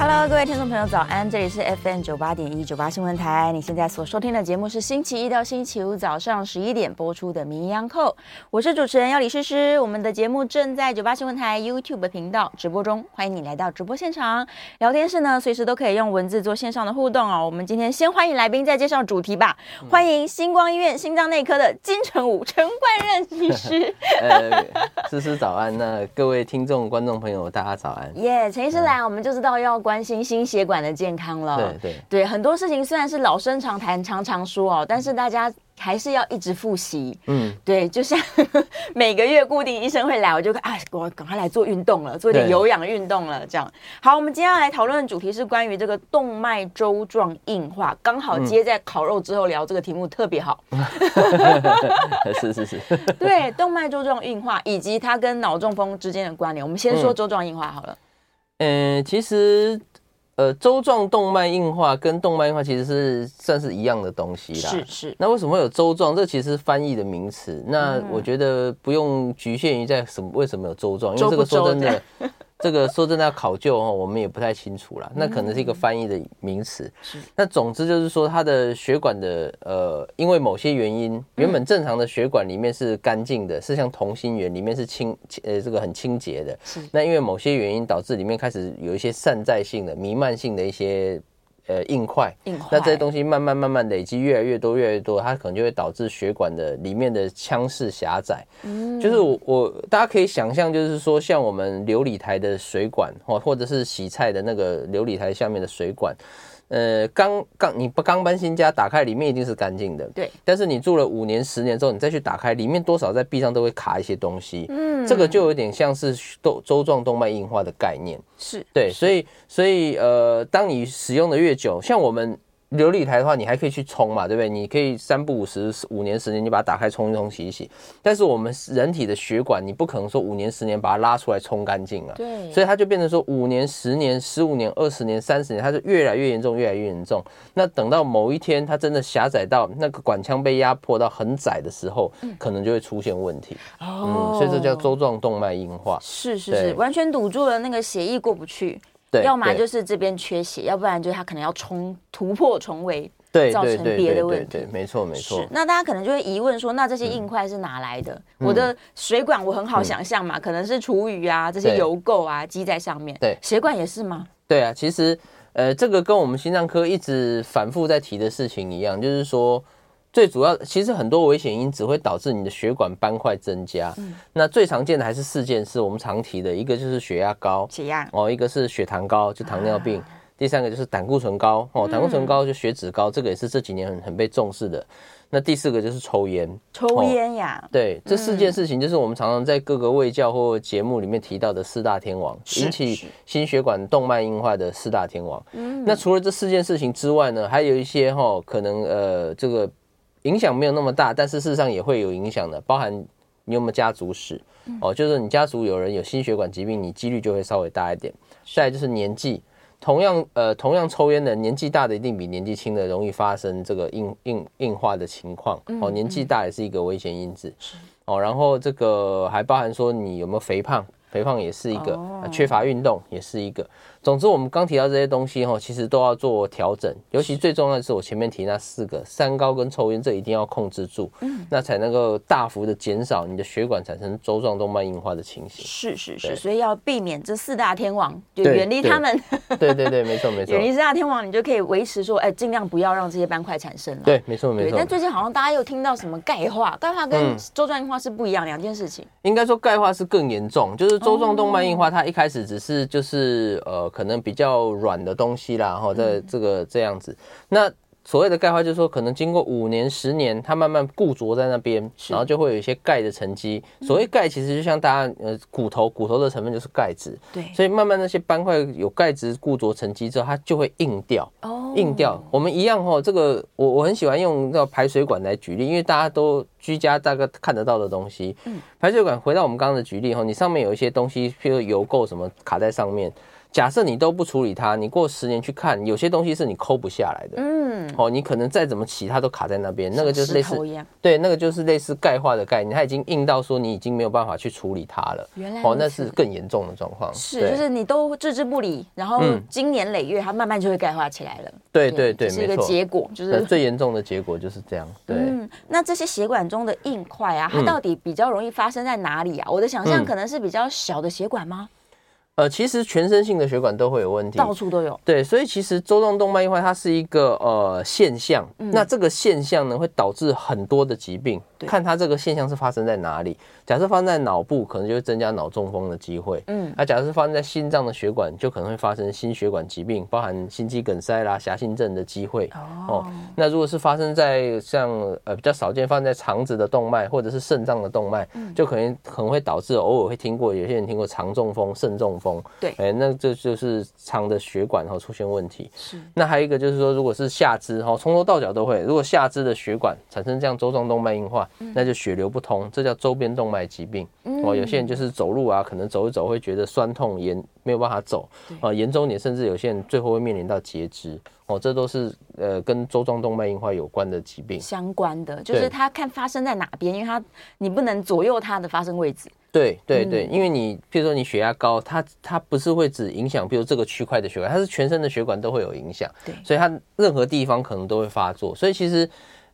Hello，各位听众朋友，早安！这里是 FM 九八点一九八新闻台。你现在所收听的节目是星期一到星期五早上十一点播出的名医安扣，我是主持人要李诗诗。我们的节目正在九八新闻台 YouTube 频道直播中，欢迎你来到直播现场。聊天室呢，随时都可以用文字做线上的互动哦。我们今天先欢迎来宾，再介绍主题吧。欢迎星光医院心脏内科的金城武陈冠任医师。呃，诗诗早安，那各位听众、观众朋友，大家早安。耶，陈医师来，我们就知道要关心心血管的健康了。对对对，很多事情虽然是老生常谈、常常说哦，但是大家。还是要一直复习，嗯，对，就像 每个月固定医生会来，我就啊，我赶快来做运动了，做一点有氧运动了，这样。好，我们今天要来讨论的主题是关于这个动脉粥状硬化，刚好接在烤肉之后聊这个题目特别好。是 是是，对，动脉粥状硬化以及它跟脑中风之间的关联，我们先说粥状硬化好了。嗯，其实。呃，周状动脉硬化跟动脉硬化其实是算是一样的东西啦。是是。那为什么会有周状？这其实是翻译的名词。那我觉得不用局限于在什么为什么有周状，因为这个说真的。这个说真的要考究哦，我们也不太清楚啦。那可能是一个翻译的名词。是。那总之就是说，它的血管的呃，因为某些原因，原本正常的血管里面是干净的，是像同心圆里面是清呃这个很清洁的。是。那因为某些原因导致里面开始有一些散在性的弥漫性的一些。呃，硬块，硬块，那这些东西慢慢慢慢累积越来越多越来越多，它可能就会导致血管的里面的腔室狭窄。嗯，就是我我大家可以想象，就是说像我们琉璃台的水管，或或者是洗菜的那个琉璃台下面的水管。呃，刚刚你不刚搬新家，打开里面一定是干净的。对。但是你住了五年、十年之后，你再去打开，里面多少在壁上都会卡一些东西。嗯。这个就有点像是周周状动脉硬化的概念。是。对，所以所以呃，当你使用的越久，像我们。流理台的话，你还可以去冲嘛，对不对？你可以三不五时、五年、十年，你把它打开冲一冲、洗一洗。但是我们人体的血管，你不可能说五年、十年把它拉出来冲干净啊。对。所以它就变成说五年、十年、十五年、二十年、三十年，它就越来越严重，越来越严重。那等到某一天，它真的狭窄到那个管腔被压迫到很窄的时候，可能就会出现问题。哦。嗯，所以这叫周状动脉硬化。是是是，完全堵住了，那个血液过不去。对，要么就是这边缺血，要不然就是他可能要冲突破重围，对，造成别的问题。对，没错没错。那大家可能就会疑问说，那这些硬块是哪来的？嗯、我的水管我很好想象嘛，嗯、可能是厨余啊，这些油垢啊积在上面。对，血管也是吗？对啊，其实呃，这个跟我们心脏科一直反复在提的事情一样，就是说。最主要，其实很多危险因子会导致你的血管斑块增加。嗯，那最常见的还是四件事，我们常提的一个就是血压高，血压哦，一个是血糖高，就糖尿病。啊、第三个就是胆固醇高，哦，胆固醇高就血脂高，嗯、这个也是这几年很很被重视的。那第四个就是抽烟，抽烟呀，哦、对，这四件事情就是我们常常在各个卫教或节目里面提到的四大天王，引起心血管动脉硬化的四大天王。嗯，那除了这四件事情之外呢，还有一些哈、哦，可能呃这个。影响没有那么大，但是事实上也会有影响的，包含你有没有家族史，哦，就是你家族有人有心血管疾病，你几率就会稍微大一点。再来就是年纪，同样呃同样抽烟的年纪大的一定比年纪轻的容易发生这个硬硬硬化的情况，哦，年纪大也是一个危险因子，哦，然后这个还包含说你有没有肥胖，肥胖也是一个，缺乏运动也是一个。总之，我们刚提到这些东西哈，其实都要做调整。尤其最重要的是我前面提那四个三高跟抽烟，这一定要控制住，嗯，那才能够大幅的减少你的血管产生周状动脉硬化的情形。是是是，所以要避免这四大天王，就远离他们。对对对，没错没错。远离四大天王，你就可以维持说，哎，尽量不要让这些斑块产生了。对，没错没错。但最近好像大家又听到什么钙化，钙化跟周状硬化是不一样两件事情。应该说钙化是更严重，就是周状动脉硬化，它一开始只是就是呃。可能比较软的东西啦，哈，在这个这样子，那。所谓的钙化，就是说可能经过五年、十年，它慢慢固着在那边，然后就会有一些钙的沉积。所谓钙，其实就像大家呃骨头，骨头的成分就是钙质。对，所以慢慢那些斑块有钙质固着沉积之后，它就会硬掉。哦，硬掉。我们一样哈，这个我我很喜欢用那个排水管来举例，因为大家都居家大概看得到的东西。嗯，排水管回到我们刚刚的举例哈，你上面有一些东西，譬如油垢什么卡在上面。假设你都不处理它，你过十年去看，有些东西是你抠不下来的。嗯，哦，你可能再怎么骑，它都卡在那边，那个就是类似，对，那个就是类似钙化的概念，它已经硬到说你已经没有办法去处理它了。原来哦，那是更严重的状况。是，就是你都置之不理，然后经年累月，它慢慢就会钙化起来了。对对对，是一个结果，就是最严重的结果就是这样。对，嗯，那这些血管中的硬块啊，它到底比较容易发生在哪里啊？我的想象可能是比较小的血管吗？呃，其实全身性的血管都会有问题，到处都有。对，所以其实周状动脉硬化它是一个呃现象，嗯、那这个现象呢会导致很多的疾病，对看它这个现象是发生在哪里。假设发生在脑部，可能就会增加脑中风的机会。嗯，那假设是发生在心脏的血管，就可能会发生心血管疾病，包含心肌梗塞啦、狭心症的机会。哦，哦，那如果是发生在像呃比较少见，发生在肠子的动脉或者是肾脏的动脉，嗯、就可能可能会导致偶尔会听过有些人听过肠中风、肾中风。对，哎、欸，那这就是肠的血管哦出现问题。是，那还有一个就是说，如果是下肢哈，从头到脚都会，如果下肢的血管产生这样周状动脉硬化，嗯、那就血流不通，这叫周边动脉疾病。嗯、哦，有些人就是走路啊，可能走一走会觉得酸痛，严没有办法走。啊对，严重点甚至有些人最后会面临到截肢。哦，这都是呃跟周状动脉硬化有关的疾病相关的，就是它看发生在哪边，因为它你不能左右它的发生位置。对对对，因为你譬如说你血压高，它它不是会只影响，比如这个区块的血管，它是全身的血管都会有影响。对，所以它任何地方可能都会发作。所以其实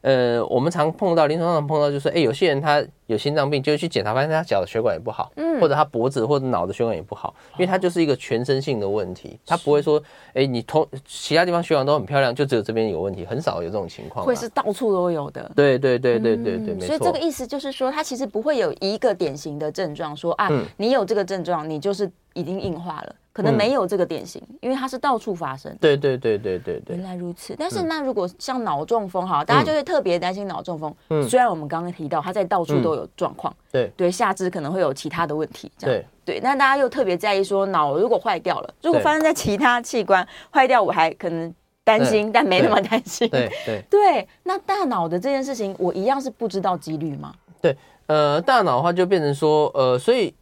呃，我们常碰到临床上碰到就是，哎，有些人他有心脏病，就去检查发现他脚的血管也不好，嗯，或者他脖子或者脑的血管也不好，因为它就是一个全身性的问题，他不会说，哎，你同其他地方血管都很漂亮，就只有这边有问题，很少有这种情况。会是到处都有的。对对对对对对，没错。所以这个意思就是说，他其实不会有一个典型的症状，说啊，你有这个症状，你就是已经硬化了。可能没有这个典型，嗯、因为它是到处发生。对对对对对对。原来如此，但是那如果像脑中风哈，嗯、大家就会特别担心脑中风。嗯。虽然我们刚刚提到它在到处都有状况。对、嗯。对，下肢可能会有其他的问题。对。对，那大家又特别在意说脑如果坏掉了，如果发生在其他器官坏掉，我还可能担心，但没那么担心。对对。对，那大脑的这件事情，我一样是不知道几率吗？对，呃，大脑的话就变成说，呃，所以。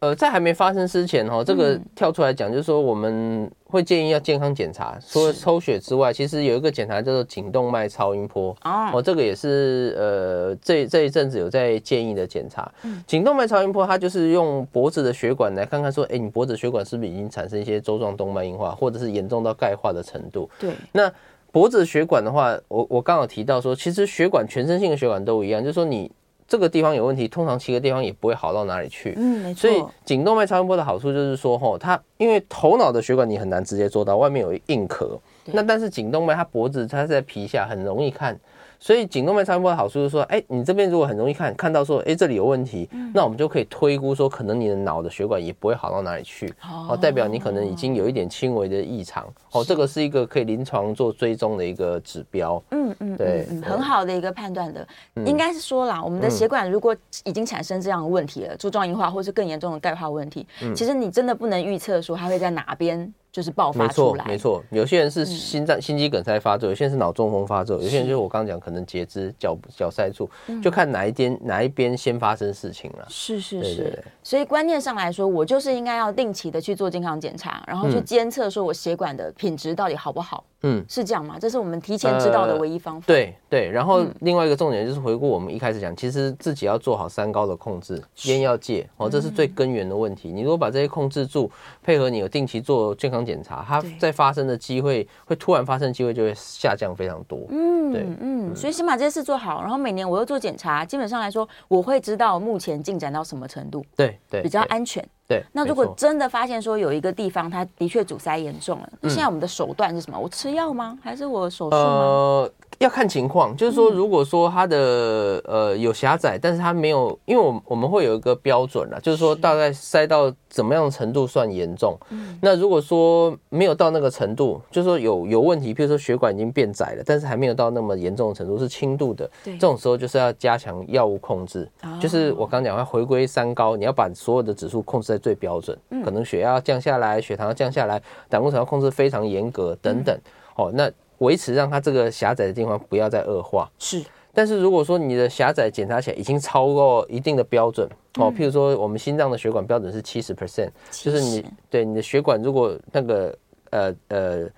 呃，在还没发生之前哈，这个跳出来讲，就是说我们会建议要健康检查，除了抽血之外，其实有一个检查叫做颈动脉超音波哦，这个也是呃这这一阵子有在建议的检查。颈动脉超音波它就是用脖子的血管来看看说，哎，你脖子血管是不是已经产生一些周状动脉硬化，或者是严重到钙化的程度？对。那脖子血管的话，我我刚好提到说，其实血管全身性的血管都一样，就是说你。这个地方有问题，通常其他地方也不会好到哪里去。嗯，没错。所以颈动脉超音波的好处就是说，吼，它因为头脑的血管你很难直接做到，外面有硬壳。那但是颈动脉它脖子它在皮下，很容易看。所以颈动脉超音波的好处就是说，哎，你这边如果很容易看看到说，哎，这里有问题，嗯、那我们就可以推估说，可能你的脑的血管也不会好到哪里去，哦，代表你可能已经有一点轻微的异常，哦，这个是一个可以临床做追踪的一个指标。嗯嗯，对，很好的一个判断的，应该是说啦，我们的血管如果已经产生这样的问题了，柱状硬化或是更严重的钙化问题，其实你真的不能预测说它会在哪边。就是爆发出来，没错，没错。有些人是心脏、心肌梗塞发作，有些人是脑中风发作，有些人就是我刚刚讲可能截肢、脚脚塞住，就看哪一边哪一边先发生事情了。是是是，所以观念上来说，我就是应该要定期的去做健康检查，然后去监测说我血管的品质到底好不好。嗯，是这样吗？这是我们提前知道的唯一方法。对对，然后另外一个重点就是回顾我们一开始讲，其实自己要做好三高的控制，烟要戒哦，这是最根源的问题。你如果把这些控制住，配合你有定期做健康检查，它在发生的机会会突然发生机会就会下降非常多。嗯，对，嗯，所以先把这些事做好，然后每年我又做检查，基本上来说我会知道目前进展到什么程度。对对，比较安全。对，那如果真的发现说有一个地方它的确阻塞严重了，那现在我们的手段是什么？我吃药吗？还是我手术吗？呃，要看情况，就是说，如果说它的呃有狭窄，但是它没有，因为我们我们会有一个标准啦，就是说大概塞到怎么样的程度算严重。那如果说没有到那个程度，就是说有有问题，比如说血管已经变窄了，但是还没有到那么严重的程度，是轻度的，这种时候就是要加强药物控制，就是我刚讲要回归三高，你要把所有的指数控制在最标准，可能血压降下来，血糖要降下来，胆固醇要控制非常严格等等。哦，那维持让它这个狭窄的地方不要再恶化。是。但是如果说你的狭窄检查起来已经超过一定的标准哦，譬如说我们心脏的血管标准是七十 percent，就是你对你的血管如果那个呃呃。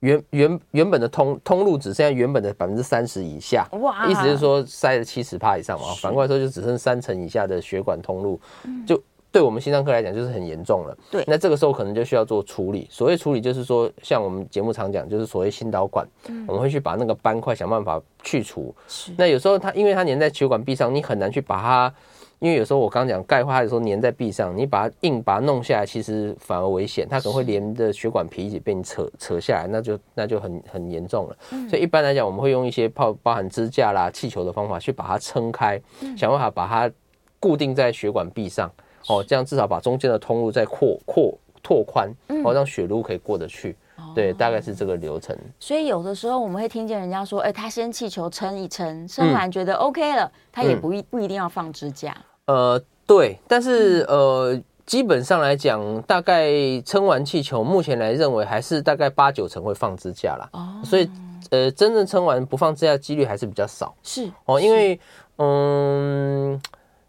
原原原本的通通路只剩下原本的百分之三十以下，哇！意思就是说塞了七十帕以上嘛，反过来说就只剩三成以下的血管通路，就对我们心脏科来讲就是很严重了。对，那这个时候可能就需要做处理。所谓处理就是说，像我们节目常讲，就是所谓心导管，我们会去把那个斑块想办法去除。那有时候它因为它粘在血管壁上，你很难去把它。因为有时候我刚刚讲钙化的时候粘在壁上，你把它硬把它弄下来，其实反而危险，它可能会连着血管皮一起被你扯扯下来，那就那就很很严重了。所以一般来讲，我们会用一些包包含支架啦、气球的方法去把它撑开，想办法把它固定在血管壁上，哦，这样至少把中间的通路再扩扩拓宽，哦，让血路可以过得去。对，大概是这个流程。所以有的时候我们会听见人家说，哎，他先气球撑一撑，撑完觉得 OK 了，他也不一不一定要放支架。呃，对，但是呃，基本上来讲，大概撑完气球，目前来认为还是大概八九成会放支架啦。哦，所以呃，真正撑完不放支架几率还是比较少。是哦，因为嗯，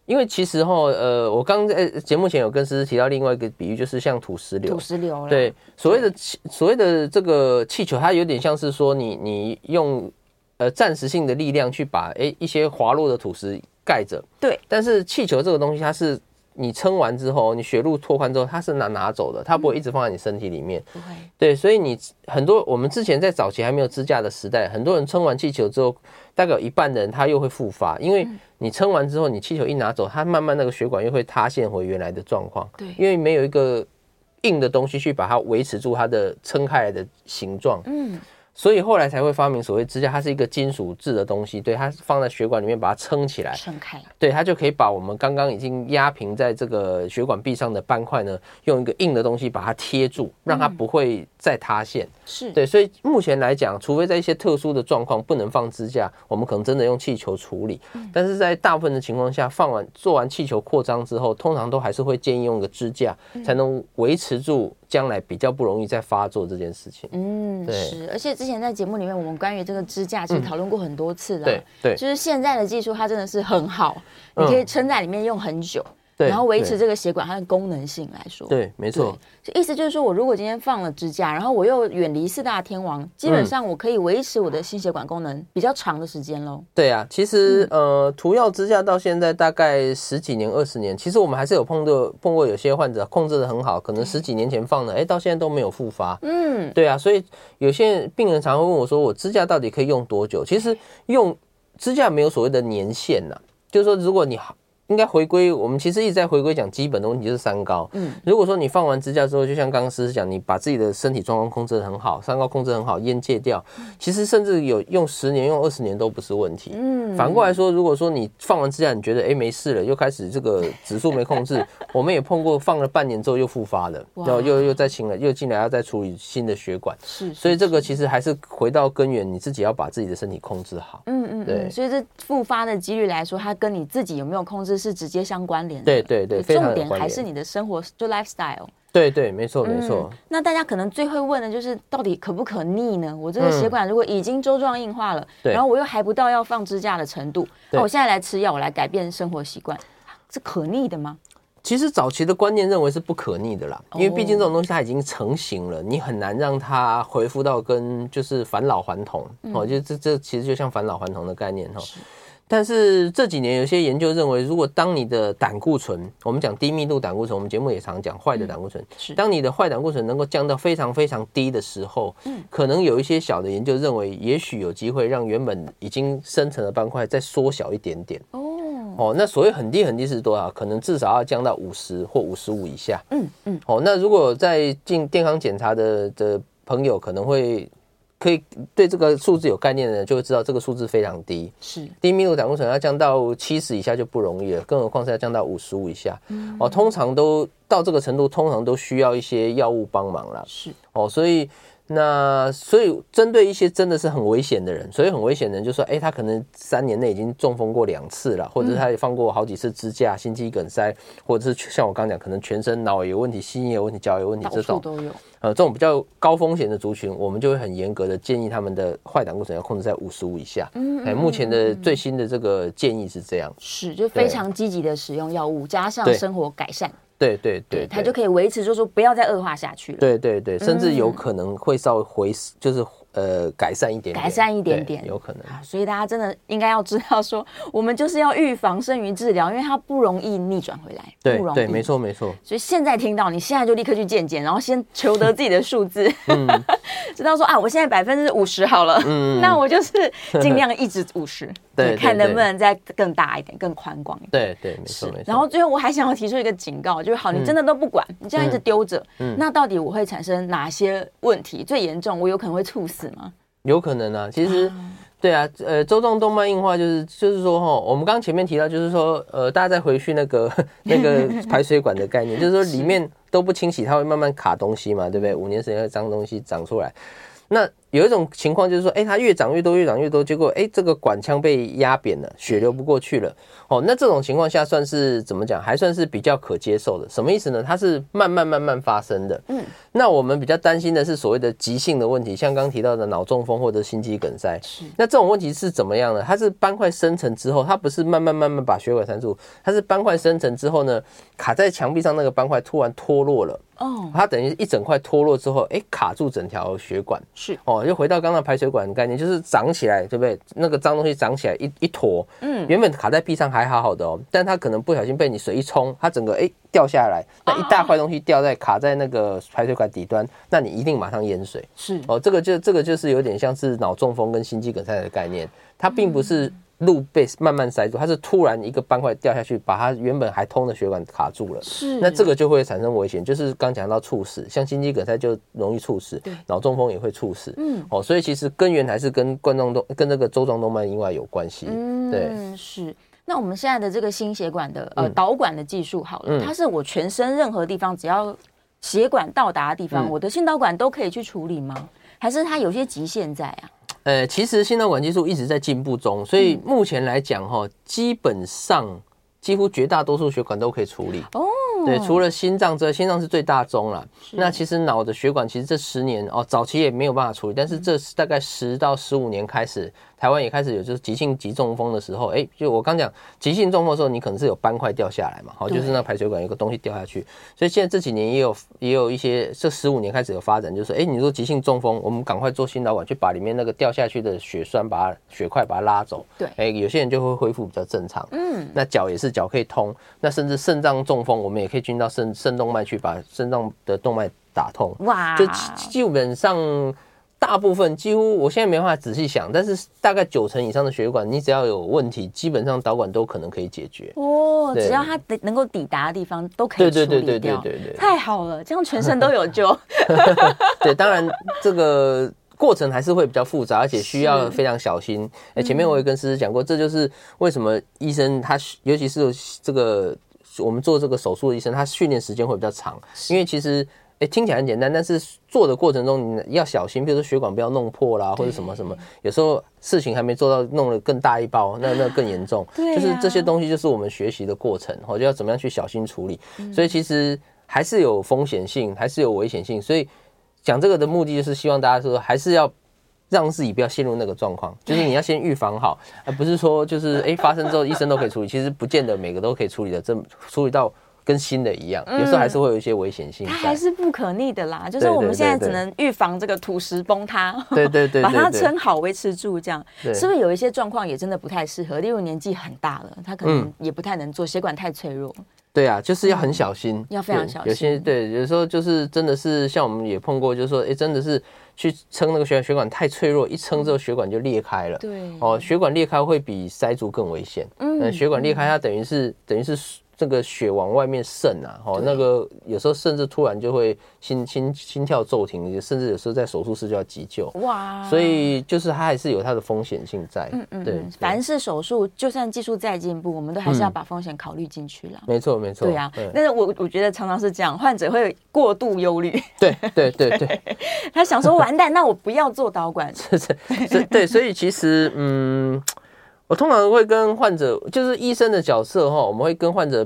因为其实哈，呃，我刚在节目前有跟思思提到另外一个比喻，就是像土石流。土石流。对，所谓的气，所谓的这个气球，它有点像是说你你用呃暂时性的力量去把诶一些滑落的土石。盖着，对，但是气球这个东西，它是你撑完之后，你血路拓宽之后，它是拿拿走的，它不会一直放在你身体里面。不会，对，所以你很多我们之前在早期还没有支架的时代，很多人撑完气球之后，大概有一半的人他又会复发，因为你撑完之后，你气球一拿走，它慢慢那个血管又会塌陷回原来的状况。对，因为没有一个硬的东西去把它维持住它的撑开来的形状。嗯。所以后来才会发明所谓支架，它是一个金属制的东西，对，它放在血管里面把它撑起来，撑开，对，它就可以把我们刚刚已经压平在这个血管壁上的斑块呢，用一个硬的东西把它贴住，让它不会再塌陷。是对，所以目前来讲，除非在一些特殊的状况不能放支架，我们可能真的用气球处理。但是在大部分的情况下，放完做完气球扩张之后，通常都还是会建议用一个支架，才能维持住。将来比较不容易再发作这件事情。嗯，对，是，而且之前在节目里面，我们关于这个支架其实讨论过很多次了。对对，就是现在的技术，它真的是很好，你可以撑在里面用很久。然后维持这个血管它的功能性来说，对，没错。意思就是说，我如果今天放了支架，然后我又远离四大天王，基本上我可以维持我的心血管功能比较长的时间喽。对啊，其实呃，涂药支架到现在大概十几年、二十年，其实我们还是有碰到碰过有些患者控制的很好，可能十几年前放的，哎，到现在都没有复发。嗯，对啊，所以有些病人常会问我说，我支架到底可以用多久？其实用支架没有所谓的年限呐，就是说如果你好。应该回归，我们其实一直在回归讲基本的问题，就是三高。嗯，如果说你放完支架之后，就像刚刚思思讲，你把自己的身体状况控制得很好，三高控制很好，烟戒掉，其实甚至有用十年、用二十年都不是问题。嗯，反过来说，如果说你放完支架，你觉得哎没事了，又开始这个指数没控制，我们也碰过放了半年之后又复发了，然后又又再清了，又进来要再处理新的血管。是，所以这个其实还是回到根源，你自己要把自己的身体控制好。嗯嗯，对。所以这复发的几率来说，它跟你自己有没有控制是直接相关联的，对对对，重点还是你的生活就 lifestyle，对对，没错没错。那大家可能最会问的就是，到底可不可逆呢？我这个血管如果已经周状硬化了，然后我又还不到要放支架的程度，那我现在来吃药，我来改变生活习惯，是可逆的吗？其实早期的观念认为是不可逆的啦，因为毕竟这种东西它已经成型了，你很难让它恢复到跟就是返老还童。哦，就这这其实就像返老还童的概念哈。但是这几年有些研究认为，如果当你的胆固醇，我们讲低密度胆固醇，我们节目也常讲坏的胆固醇，是当你的坏胆固醇能够降到非常非常低的时候，嗯，可能有一些小的研究认为，也许有机会让原本已经生成的斑块再缩小一点点。哦哦，那所谓很低很低是多少？可能至少要降到五十或五十五以下。嗯嗯。哦，那如果在进健康检查的的朋友可能会。可以对这个数字有概念的人就会知道，这个数字非常低。是低密度胆固醇要降到七十以下就不容易了，更何况是要降到五十五以下。哦，通常都到这个程度，通常都需要一些药物帮忙了。是哦，所以。那所以针对一些真的是很危险的人，所以很危险的人就说，哎、欸，他可能三年内已经中风过两次了，或者是他也放过好几次支架、心肌梗塞，或者是像我刚讲，可能全身脑有问题、心也有问题、脚有问题这种都有。呃，这种比较高风险的族群，我们就会很严格的建议他们的坏胆固醇要控制在五十五以下。嗯，哎，目前的最新的这个建议是这样，是就非常积极的使用药物，加上生活改善。对对对，它就可以维持，就是说不要再恶化下去了。对对对，甚至有可能会稍微回，就是。呃，改善一点，点，改善一点点，有可能。所以大家真的应该要知道说，我们就是要预防胜于治疗，因为它不容易逆转回来。对，不容易。对，没错，没错。所以现在听到，你现在就立刻去健检，然后先求得自己的数字，嗯、知道说啊，我现在百分之五十好了，嗯，那我就是尽量一直五十，对，看能不能再更大一点，更宽广一点。对对，没错没错。然后最后我还想要提出一个警告，就是好，你真的都不管，嗯、你这样一直丢着，嗯，那到底我会产生哪些问题？最严重，我有可能会猝死吗？有可能啊，其实，对啊，呃，周状动脉硬化就是就是说哈，我们刚刚前面提到，就是说，呃，大家再回去那个那个排水管的概念，就是说里 面都不清洗，它会慢慢卡东西嘛，对不对？五年时间会脏东西长出来，那。有一种情况就是说，哎，它越长越多，越长越多，结果，哎，这个管腔被压扁了，血流不过去了。哦，那这种情况下算是怎么讲？还算是比较可接受的。什么意思呢？它是慢慢慢慢发生的。嗯，那我们比较担心的是所谓的急性的问题，像刚刚提到的脑中风或者心肌梗塞。是。那这种问题是怎么样呢？它是斑块生成之后，它不是慢慢慢慢把血管塞住，它是斑块生成之后呢，卡在墙壁上那个斑块突然脱落了。哦。它等于一整块脱落之后，哎，卡住整条血管。是。哦。就回到刚刚排水管的概念，就是长起来，对不对？那个脏东西长起来一一坨，嗯，原本卡在壁上还好好的哦，但它可能不小心被你水一冲，它整个哎掉下来，那一大块东西掉在卡在那个排水管底端，那你一定马上淹水。是哦，这个就这个就是有点像是脑中风跟心肌梗塞的概念，它并不是。路被慢慢塞住，它是突然一个斑块掉下去，把它原本还通的血管卡住了。是，那这个就会产生危险，就是刚讲到猝死，像心肌梗塞就容易猝死，对，脑中风也会猝死。嗯，哦，所以其实根源还是跟冠状动跟那个周状动脉硬化有关系。嗯，对，是。那我们现在的这个心血管的呃导管的技术好了，嗯，它是我全身任何地方只要血管到达的地方，嗯，我的心导管都可以去处理吗？还是它有些极限在啊？呃，其实心脑管技术一直在进步中，所以目前来讲哈，基本上几乎绝大多数血管都可以处理。哦，对，除了心脏之外，心脏是最大宗了。那其实脑的血管，其实这十年哦，早期也没有办法处理，但是这大概十到十五年开始。台湾也开始有，就是急性急中风的时候，哎，就我刚讲急性中风的时候，你可能是有斑块掉下来嘛，好，就是那排水管有个东西掉下去，所以现在这几年也有也有一些，这十五年开始有发展，就是哎，你说急性中风，我们赶快做心导管去把里面那个掉下去的血栓把它血块把它拉走，对，哎，有些人就会恢复比较正常，嗯，那脚也是脚可以通，那甚至肾脏中风，我们也可以进到肾肾动脉去把肾脏的动脉打通，哇，就基本上。大部分几乎，我现在没办法仔细想，但是大概九成以上的血管，你只要有问题，基本上导管都可能可以解决。哦，只要它能够抵达的地方都可以处理掉。对对对对对对对，太好了，这样全身都有救。对，当然这个过程还是会比较复杂，而且需要非常小心。哎，前面我也跟思思讲过，这就是为什么医生他，尤其是这个我们做这个手术的医生，他训练时间会比较长，因为其实。哎，听起来很简单，但是做的过程中你要小心，比如说血管不要弄破啦，或者什么什么。有时候事情还没做到，弄得更大一包，那那更严重。对，就是这些东西就是我们学习的过程，我就要怎么样去小心处理。所以其实还是有风险性，还是有危险性。所以讲这个的目的就是希望大家说，还是要让自己不要陷入那个状况，就是你要先预防好，而不是说就是哎发生之后医生都可以处理，其实不见得每个都可以处理的这处理到。跟新的一样，有时候还是会有一些危险性，它还是不可逆的啦。就是我们现在只能预防这个土石崩塌，对对 对，把它撑好，维持住，这样是不是有一些状况也真的不太适合？例如年纪很大了，他可能也不太能做，血管太脆弱。对啊，就是要很小心，要非常小心。有些对，有时候就是真的是像我们也碰过，就是说，哎，真的是去撑那个血血管太脆弱，一撑之后血管就裂开了。对哦，血管裂开会比塞住更危险。嗯，血管裂开它等于是等于是。这个血往外面渗啊，哦，那个有时候甚至突然就会心心心跳骤停，甚至有时候在手术室就要急救。哇！所以就是它还是有它的风险性在。嗯嗯，对。凡是手术，就算技术再进步，我们都还是要把风险考虑进去了。没错，没错。对啊，但是我我觉得常常是这样，患者会过度忧虑。对对对对，他想说完蛋，那我不要做导管。是是是，对，所以其实嗯。我通常会跟患者，就是医生的角色哈，我们会跟患者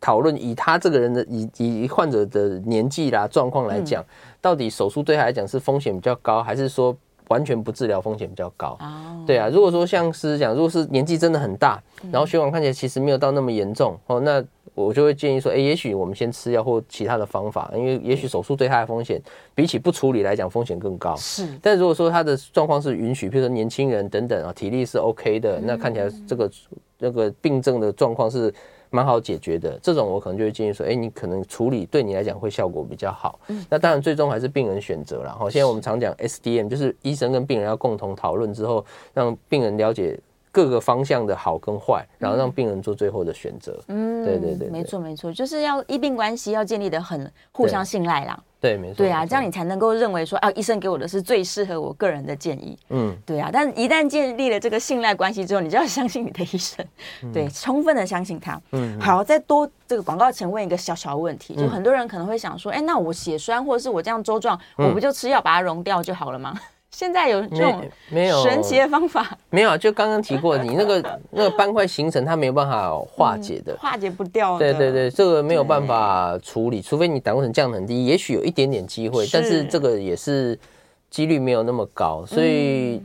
讨论，以他这个人的以以患者的年纪啦状况来讲，到底手术对他来讲是风险比较高，还是说完全不治疗风险比较高？对啊，如果说像是讲，如果是年纪真的很大，然后血管看起来其实没有到那么严重哦，那。我就会建议说，哎，也许我们先吃药或其他的方法，因为也许手术对他的风险比起不处理来讲风险更高。是，但如果说他的状况是允许，比如说年轻人等等啊，体力是 OK 的，那看起来这个那个病症的状况是蛮好解决的，这种我可能就会建议说，哎，你可能处理对你来讲会效果比较好。那当然最终还是病人选择了。哈，现在我们常讲 SDM，就是医生跟病人要共同讨论之后，让病人了解。各个方向的好跟坏，然后让病人做最后的选择。嗯，对对对，对，没错没错，就是要医病关系要建立的很互相信赖啦。对，没错。对啊，这样你才能够认为说啊，医生给我的是最适合我个人的建议。嗯，对啊。但一旦建立了这个信赖关系之后，你就要相信你的医生，嗯、对，充分的相信他。嗯，好，再多这个广告前问一个小小问题，就很多人可能会想说，哎、欸，那我血栓或者是我这样周状，我不就吃药把它溶掉就好了吗？现在有这种没有神奇的方法？没有，就刚刚提过，你那个 那个斑块形成，它没有办法化解的，化解不掉的。对对对，这个没有办法处理，除非你胆固醇降得很低，也许有一点点机会，但是这个也是几率没有那么高，所以。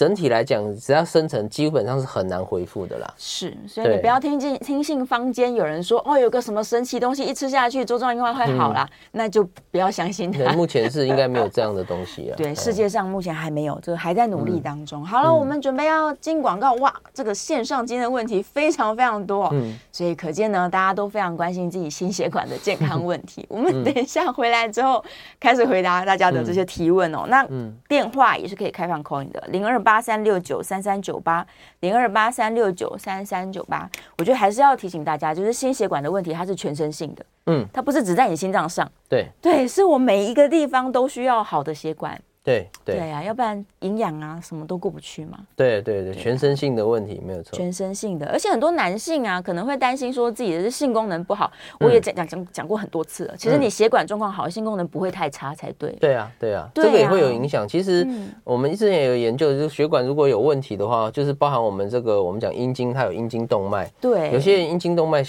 整体来讲，只要生成，基本上是很难恢复的啦。是，所以你不要听进听信坊间有人说哦，有个什么神奇东西一吃下去，周状硬化会好啦，嗯、那就不要相信他。目前是应该没有这样的东西 啊。对，世界上目前还没有，这个还在努力当中。嗯、好了，我们准备要进广告。哇，这个线上今天的问题非常非常多，嗯，所以可见呢，大家都非常关心自己心血管的健康 问题。我们等一下回来之后，开始回答大家的这些提问哦。那电话也是可以开放 call 的，零二八。八三六九三三九八零二八三六九三三九八，我觉得还是要提醒大家，就是心血管的问题，它是全身性的，嗯，它不是只在你心脏上，对。对，是我每一个地方都需要好的血管。对对对呀，要不然营养啊什么都过不去嘛。对对对，全身性的问题没有错。全身性的，而且很多男性啊可能会担心说自己的性功能不好。我也讲讲讲讲过很多次了，其实你血管状况好，性功能不会太差才对。对啊对啊，这个也会有影响。其实我们之前也有研究，就是血管如果有问题的话，就是包含我们这个我们讲阴茎，它有阴茎动脉。对。有些阴茎动脉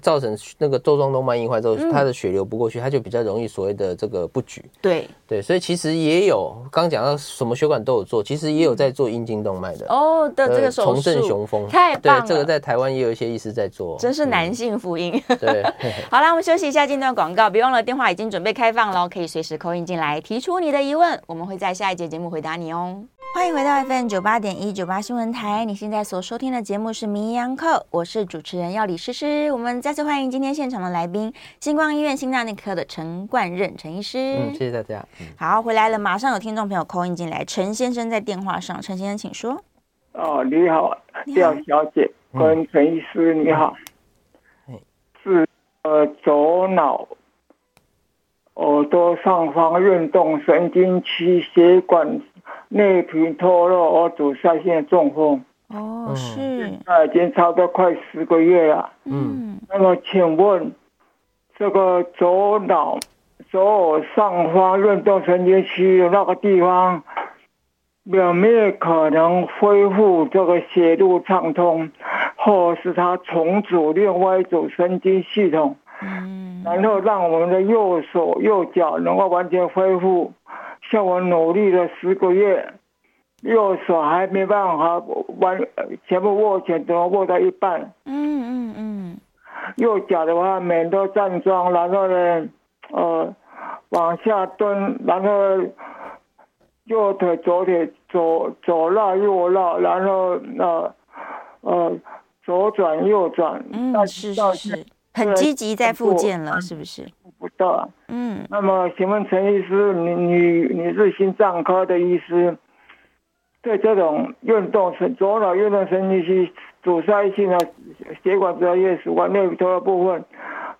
造成那个周状动脉硬化之后，它的血流不过去，它就比较容易所谓的这个不举。对对，所以其实也有刚讲到。什么血管都有做，其实也有在做阴茎动脉的哦的这个手术，重振雄风太棒了。对，这个在台湾也有一些医师在做，真是男性福音。嗯、对，好啦，我们休息一下，进段广告。别忘了电话已经准备开放了，可以随时 call in 进来提出你的疑问，我们会在下一节节目回答你哦。欢迎回到 FM 九八点一九八新闻台，你现在所收听的节目是《名医央叩》，我是主持人药李诗诗。我们再次欢迎今天现场的来宾，星光医院心脏内科的陈冠任陈医师。嗯，谢谢大家。嗯、好，回来了，马上有听众朋友 call in 进来，陈先生在电话上，陈先生请说。哦，你好，廖小姐跟陈医师你好。嗯、是呃左脑耳朵上方运动神经区血管。内皮脱落而阻塞性中风哦，是，那已经差不多快十个月了。嗯，那么请问，这个左脑左耳上方运动神经区的那个地方，有没有可能恢复这个血路畅通，或是它重组另外一组神经系统？嗯，然后让我们的右手右脚能够完全恢复。像我努力了十个月，右手还没办法完，全部握拳都握到一半。嗯嗯嗯。右脚的话，每天都站桩，然后呢，呃，往下蹲，然后右腿左腿左左绕右绕，然后呃呃左转右转。嗯，是是是，很积极在复健了，是不是？不到，嗯，那么请问陈医师，你你你是心脏科的医师，对这种运动神左脑运动神经系阻塞性的血管主要叶血管内头的部分。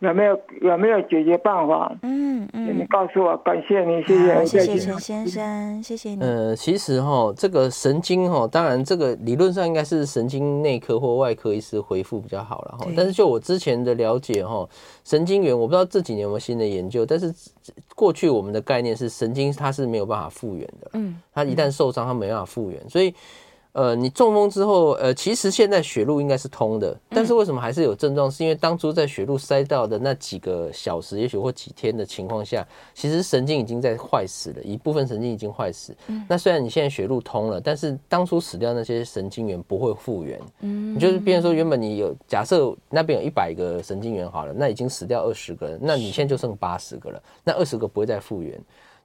有没有有没有解决办法？嗯嗯，你告诉我，感谢你，谢谢，谢谢陈先生，谢谢你。呃，其实哈，这个神经哈，当然这个理论上应该是神经内科或外科医师回复比较好了哈。但是就我之前的了解哈，神经元我不知道这几年有没有新的研究，但是过去我们的概念是神经它是没有办法复原的，嗯，它一旦受伤它没办法复原，所以。呃，你中风之后，呃，其实现在血路应该是通的，但是为什么还是有症状？是因为当初在血路塞到的那几个小时，也许或几天的情况下，其实神经已经在坏死了，一部分神经已经坏死。那虽然你现在血路通了，但是当初死掉那些神经元不会复原。嗯，你就是，比如说原本你有假设那边有一百个神经元好了，那已经死掉二十个了，那你现在就剩八十个了，那二十个不会再复原。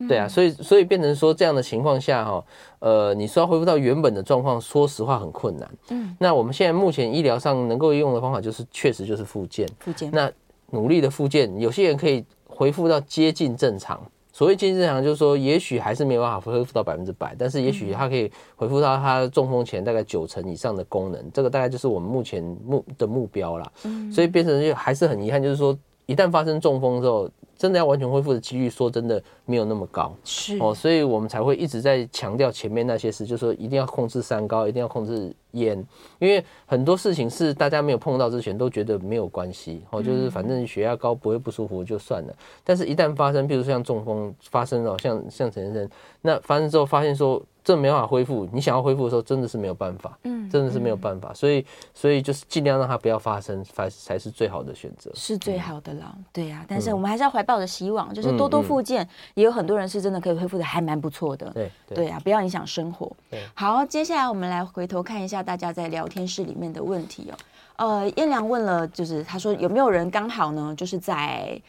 对啊，所以所以变成说这样的情况下哈，呃，你说要恢复到原本的状况，说实话很困难。嗯，那我们现在目前医疗上能够用的方法就是，确实就是复健。复健。那努力的复健，有些人可以恢复到接近正常。所谓接近正常，就是说也许还是没有办法恢复到百分之百，但是也许他可以恢复到他中风前大概九成以上的功能。这个大概就是我们目前目的目标啦。嗯，所以变成就还是很遗憾，就是说一旦发生中风之后。真的要完全恢复的几率，说真的没有那么高，是哦，所以我们才会一直在强调前面那些事，就是说一定要控制三高，一定要控制烟，因为很多事情是大家没有碰到之前都觉得没有关系，哦，就是反正血压高不会不舒服就算了，但是一旦发生，比如说像中风发生了，像像陈先生，那发生之后发现说。这没办法恢复，你想要恢复的时候，真的是没有办法，嗯，真的是没有办法，嗯、所以，所以就是尽量让它不要发生，才才是最好的选择，是最好的了，嗯、对呀、啊。但是我们还是要怀抱着希望，就是多多复健，也有很多人是真的可以恢复的，还蛮不错的，对，对呀、啊，不要影响生活。对，好，接下来我们来回头看一下大家在聊天室里面的问题哦。呃，彦良问了，就是他说有没有人刚好呢，就是在。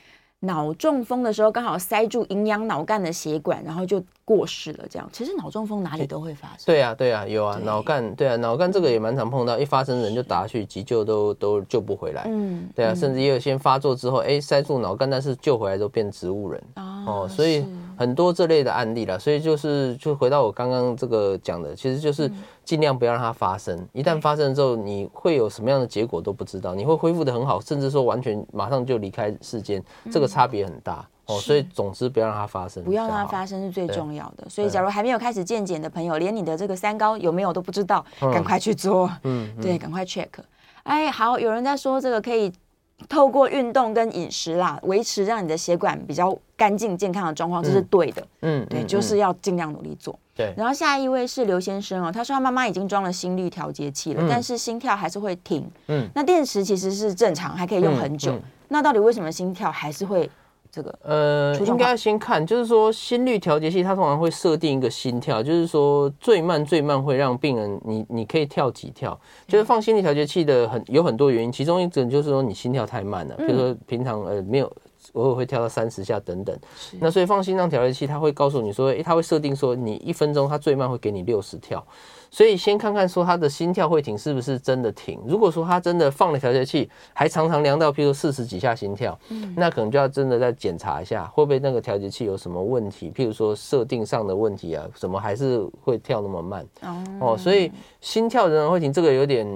脑中风的时候刚好塞住营养脑干的血管，然后就过世了。这样，其实脑中风哪里都会发生。对啊，对啊，有啊，脑干，对啊，脑干这个也蛮常碰到，一发生人就打去急救都都救不回来。嗯，对啊，甚至也有先发作之后，哎，塞住脑干，但是救回来都变植物人。哦，所以很多这类的案例了，所以就是就回到我刚刚这个讲的，其实就是。尽量不要让它发生。一旦发生之后，你会有什么样的结果都不知道。你会恢复的很好，甚至说完全马上就离开世间，这个差别很大哦。所以总之不要让它发生，不要让它发生是最重要的。所以假如还没有开始健检的朋友，连你的这个三高有没有都不知道，赶快去做。嗯，对，赶快 check。哎，好，有人在说这个可以透过运动跟饮食啦，维持让你的血管比较干净健康的状况，这是对的。嗯，对，就是要尽量努力做。对，然后下一位是刘先生哦，他说他妈妈已经装了心率调节器了，嗯、但是心跳还是会停。嗯，那电池其实是正常，还可以用很久。嗯嗯、那到底为什么心跳还是会这个？呃，应该要先看，就是说心率调节器它通常会设定一个心跳，就是说最慢最慢会让病人你你可以跳几跳，就是放心率调节器的很有很多原因，其中一种就是说你心跳太慢了，比如说平常呃没有。偶尔会跳到三十下等等，那所以放心脏调节器，它会告诉你说，诶，它会设定说你一分钟它最慢会给你六十跳。所以先看看说他的心跳会停是不是真的停。如果说他真的放了调节器，还常常量到，譬如四十几下心跳，嗯，那可能就要真的再检查一下，会不会那个调节器有什么问题？譬如说设定上的问题啊，怎么还是会跳那么慢？哦，所以心跳仍然会停，这个有点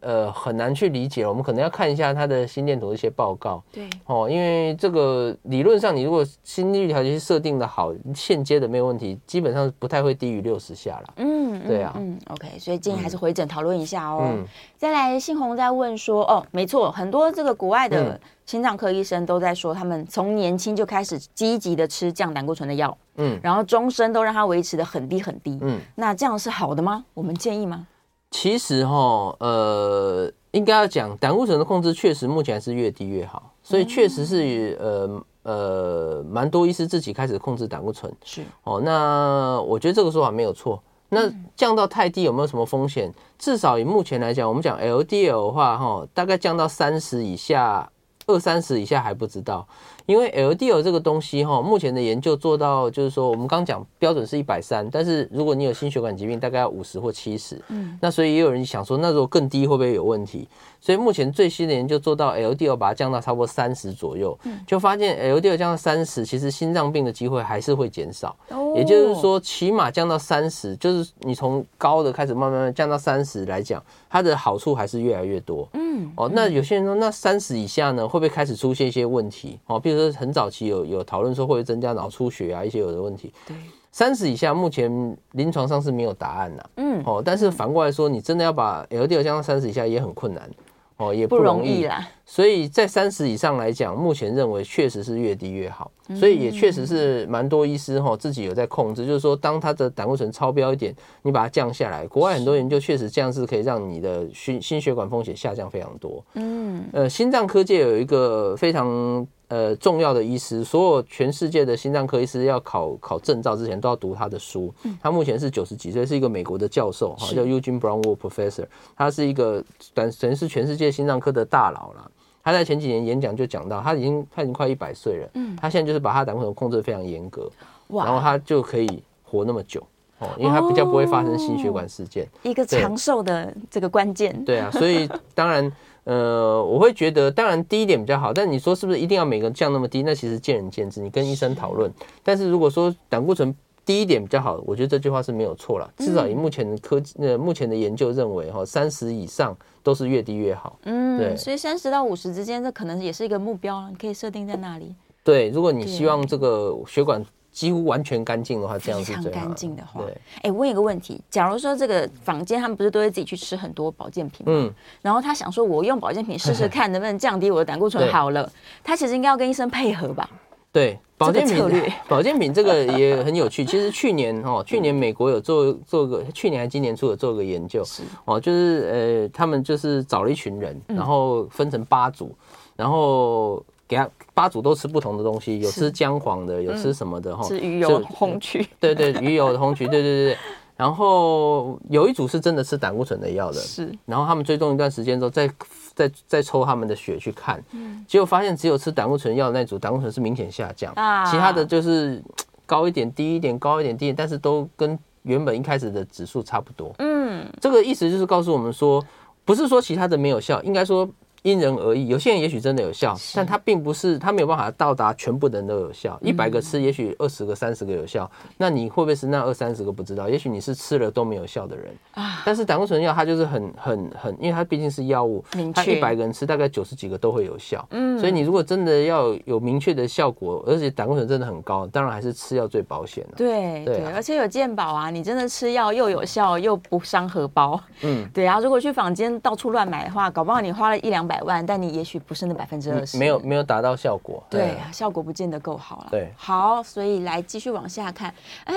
呃很难去理解。我们可能要看一下他的心电图的一些报告。对，哦，因为这个理论上你如果心率调节器设定的好，现阶的没有问题，基本上不太会低于六十下了。嗯，对啊。嗯 OK，所以建议还是回诊讨论一下哦。嗯、再来，信红在问说，哦，没错，很多这个国外的心脏科医生都在说，他们从年轻就开始积极的吃降胆固醇的药，嗯，然后终身都让它维持的很低很低，嗯，那这样是好的吗？我们建议吗？其实哈，呃，应该要讲胆固醇的控制，确实目前还是越低越好，所以确实是呃呃，蛮多医师自己开始控制胆固醇，是哦。那我觉得这个说法没有错。那降到太低有没有什么风险？至少以目前来讲，我们讲 LDL 的话，哈，大概降到三十以下，二三十以下还不知道。因为 LDL 这个东西哈，目前的研究做到就是说，我们刚讲标准是一百三，但是如果你有心血管疾病，大概要五十或七十。嗯，那所以也有人想说，那如果更低会不会有问题？所以目前最新的研究做到 LDL 把它降到差不多三十左右，就发现 LDL 降到三十，其实心脏病的机会还是会减少。也就是说，起码降到三十，就是你从高的开始慢慢慢降到三十来讲，它的好处还是越来越多。嗯，哦，那有些人说，那三十以下呢，会不会开始出现一些问题？哦，比如说很早期有有讨论说会不会增加脑出血啊，一些有的问题。对，三十以下目前临床上是没有答案呐。嗯，哦，但是反过来说，你真的要把 LDL 降到三十以下也很困难。哦，也不容易啦。所以在三十以上来讲，目前认为确实是越低越好。所以也确实是蛮多医师哈自己有在控制，就是说当他的胆固醇超标一点，你把它降下来。国外很多研究确实这样是可以让你的心心血管风险下降非常多。嗯，呃，心脏科界有一个非常。呃，重要的医师，所有全世界的心脏科医师要考考证照之前都要读他的书。他目前是九十几岁，是一个美国的教授，哈，叫 Eugene Braunwald Professor。他是一个等等于是全世界心脏科的大佬了。他在前几年演讲就讲到，他已经他已经快一百岁了。嗯，他现在就是把他胆固醇控制得非常严格，然后他就可以活那么久哦，因为它比较不会发生心血管事件，一个长寿的这个关键。对啊，所以当然。呃，我会觉得，当然低一点比较好，但你说是不是一定要每个降那么低？那其实见仁见智，你跟医生讨论。但是如果说胆固醇低一点比较好，我觉得这句话是没有错了。至少以目前的科技，呃，目前的研究认为，哈，三十以上都是越低越好。嗯，对。所以三十到五十之间，这可能也是一个目标，你可以设定在那里。对，如果你希望这个血管。几乎完全干净的话，这样是最好。非常干净的话，对。哎，问一个问题：假如说这个房间他们不是都会自己去吃很多保健品吗？嗯。然后他想说，我用保健品试试看能不能降低我的胆固醇 好了。他其实应该要跟医生配合吧？对，保健品保健品这个也很有趣。其实去年哦，去年美国有做做个，去年还今年初有做个研究，哦，就是呃，他们就是找了一群人，然后分成八组，然后。给他八组都吃不同的东西，有吃姜黄的，有吃什么的哈？吃鱼油红曲，对对，鱼油的红曲，对对对对。然后有一组是真的吃胆固醇的药的，是。然后他们追踪一段时间之后，再再再抽他们的血去看，嗯结果发现只有吃胆固醇药的那组胆固醇是明显下降，啊其他的就是 高一点、低一点、高一点、低一点，但是都跟原本一开始的指数差不多。嗯，这个意思就是告诉我们说，不是说其他的没有效，应该说。因人而异，有些人也许真的有效，但他并不是，他没有办法到达全部的人都有效。一百个吃，也许二十个、三十个有效，那你会不会是那二三十个不知道？也许你是吃了都没有效的人啊。但是胆固醇药它就是很很很，因为它毕竟是药物，它一百个人吃大概九十几个都会有效。嗯，所以你如果真的要有明确的效果，而且胆固醇真的很高，当然还是吃药最保险了。对对，而且有健保啊，你真的吃药又有效又不伤荷包。嗯，对啊，如果去坊间到处乱买的话，搞不好你花了一两百。百万，但你也许不是那百分之二十，没有没有达到效果，对，对，效果不见得够好了。对，好，所以来继续往下看，哎，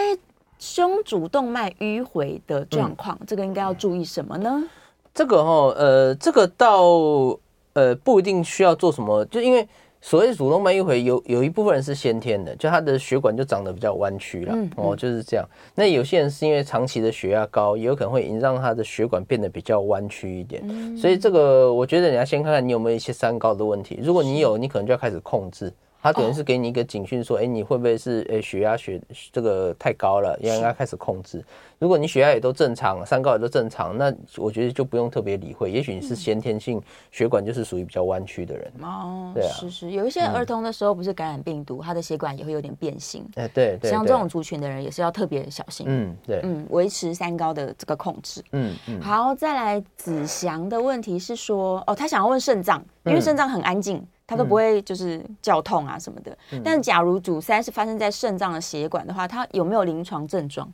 胸主动脉迂回的状况，嗯、这个应该要注意什么呢？这个哈，呃，这个倒呃不一定需要做什么，就因为。所谓主动脉迂回，有有一部分人是先天的，就他的血管就长得比较弯曲了，哦，就是这样。那有些人是因为长期的血压高，也有可能会引让他的血管变得比较弯曲一点。所以这个我觉得你要先看看你有没有一些三高的问题，如果你有，你可能就要开始控制。他可能是给你一个警讯，说，哎，你会不会是，哎，血压血这个太高了，应该开始控制。如果你血压也都正常，三高也都正常，那我觉得就不用特别理会。也许你是先天性血管就是属于比较弯曲的人。哦，对啊，是是，有一些儿童的时候不是感染病毒，他的血管也会有点变形。哎，对对，像这种族群的人也是要特别小心。嗯，对，嗯，维持三高的这个控制。嗯嗯。好，再来子祥的问题是说，哦，他想要问肾脏，因为肾脏很安静。他都不会就是叫痛啊什么的，嗯、但假如阻塞是发生在肾脏的血管的话，它有没有临床症状？